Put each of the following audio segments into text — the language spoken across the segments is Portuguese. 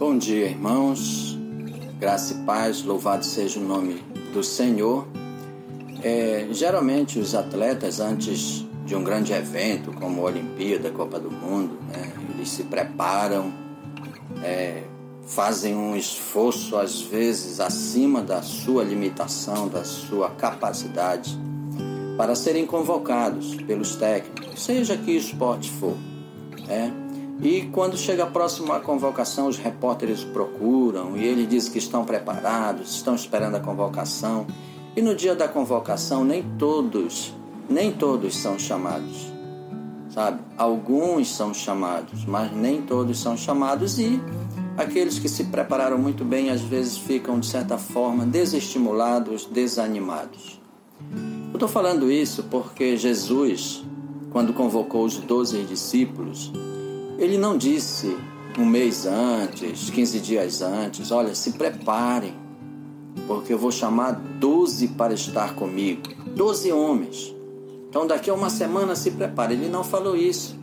Bom dia, irmãos. Graça e paz, louvado seja o nome do Senhor. É, geralmente os atletas, antes de um grande evento como a Olimpíada, Copa do Mundo, né, eles se preparam, é, fazem um esforço às vezes acima da sua limitação, da sua capacidade, para serem convocados pelos técnicos, seja que esporte for. É, e quando chega próximo à convocação, os repórteres procuram e ele diz que estão preparados, estão esperando a convocação. E no dia da convocação, nem todos, nem todos são chamados. Sabe? Alguns são chamados, mas nem todos são chamados e aqueles que se prepararam muito bem às vezes ficam de certa forma desestimulados, desanimados. Eu estou falando isso porque Jesus, quando convocou os doze discípulos, ele não disse um mês antes, 15 dias antes, olha, se preparem, porque eu vou chamar 12 para estar comigo, 12 homens. Então daqui a uma semana se prepare. Ele não falou isso.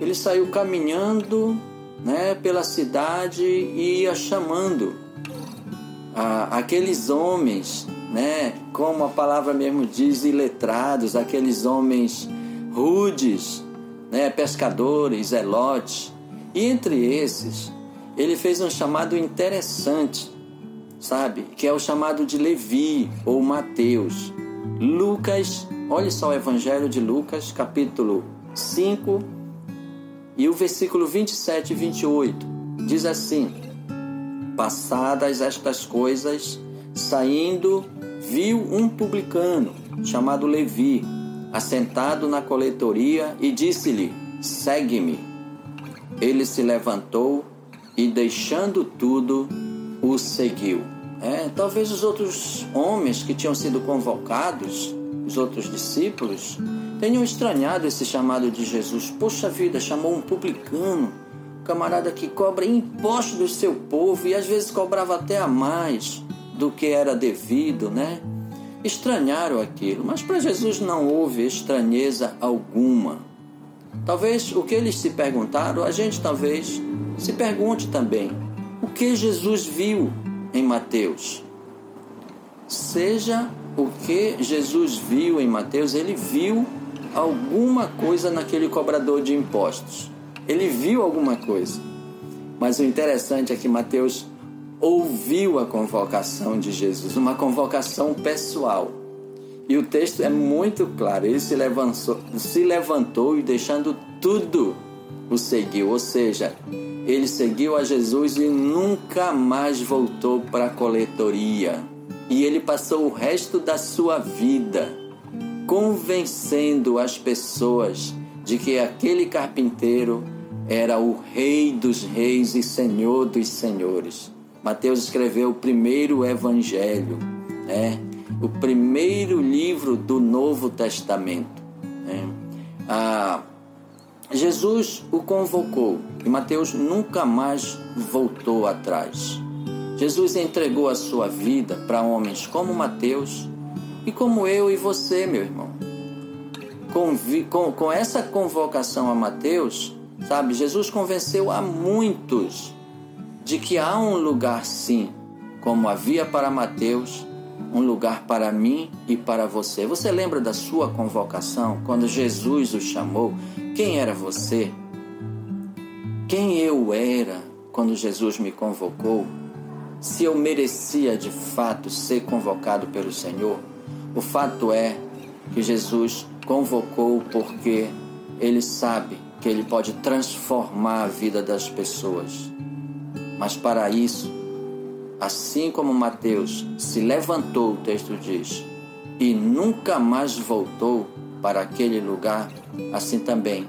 Ele saiu caminhando né, pela cidade e ia chamando ah, aqueles homens, né, como a palavra mesmo diz, iletrados, aqueles homens rudes, né, pescadores, zelotes. E entre esses, ele fez um chamado interessante, sabe? Que é o chamado de Levi ou Mateus. Lucas, olha só o Evangelho de Lucas, capítulo 5 e o versículo 27 e 28. Diz assim: Passadas estas coisas, saindo, viu um publicano chamado Levi assentado na coletoria e disse-lhe: Segue-me. Ele se levantou e, deixando tudo, o seguiu. É, talvez os outros homens que tinham sido convocados, os outros discípulos, tenham estranhado esse chamado de Jesus. Poxa vida, chamou um publicano, camarada que cobra imposto do seu povo e às vezes cobrava até a mais do que era devido, né? Estranharam aquilo, mas para Jesus não houve estranheza alguma. Talvez o que eles se perguntaram, a gente talvez se pergunte também: o que Jesus viu em Mateus? Seja o que Jesus viu em Mateus, ele viu alguma coisa naquele cobrador de impostos. Ele viu alguma coisa. Mas o interessante é que Mateus ouviu a convocação de Jesus, uma convocação pessoal. E o texto é muito claro. Ele se levantou, se levantou e deixando tudo o seguiu. Ou seja, ele seguiu a Jesus e nunca mais voltou para a coletoria. E ele passou o resto da sua vida convencendo as pessoas de que aquele carpinteiro era o Rei dos Reis e Senhor dos Senhores. Mateus escreveu o primeiro evangelho, né? o primeiro livro do Novo Testamento. Né? Ah, Jesus o convocou e Mateus nunca mais voltou atrás. Jesus entregou a sua vida para homens como Mateus e como eu e você, meu irmão. Com, com, com essa convocação a Mateus, sabe, Jesus convenceu a muitos de que há um lugar sim, como havia para Mateus, um lugar para mim e para você. Você lembra da sua convocação quando Jesus o chamou? Quem era você? Quem eu era quando Jesus me convocou? Se eu merecia de fato ser convocado pelo Senhor? O fato é que Jesus convocou porque ele sabe que ele pode transformar a vida das pessoas. Mas para isso, assim como Mateus se levantou, o texto diz, e nunca mais voltou para aquele lugar, assim também,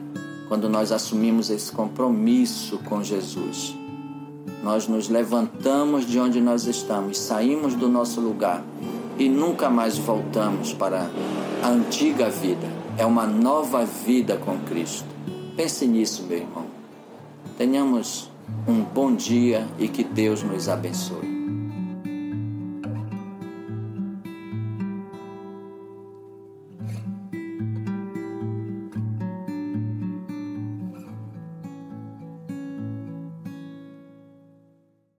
quando nós assumimos esse compromisso com Jesus, nós nos levantamos de onde nós estamos, saímos do nosso lugar e nunca mais voltamos para a antiga vida. É uma nova vida com Cristo. Pense nisso, meu irmão. Tenhamos um bom dia e que Deus nos abençoe.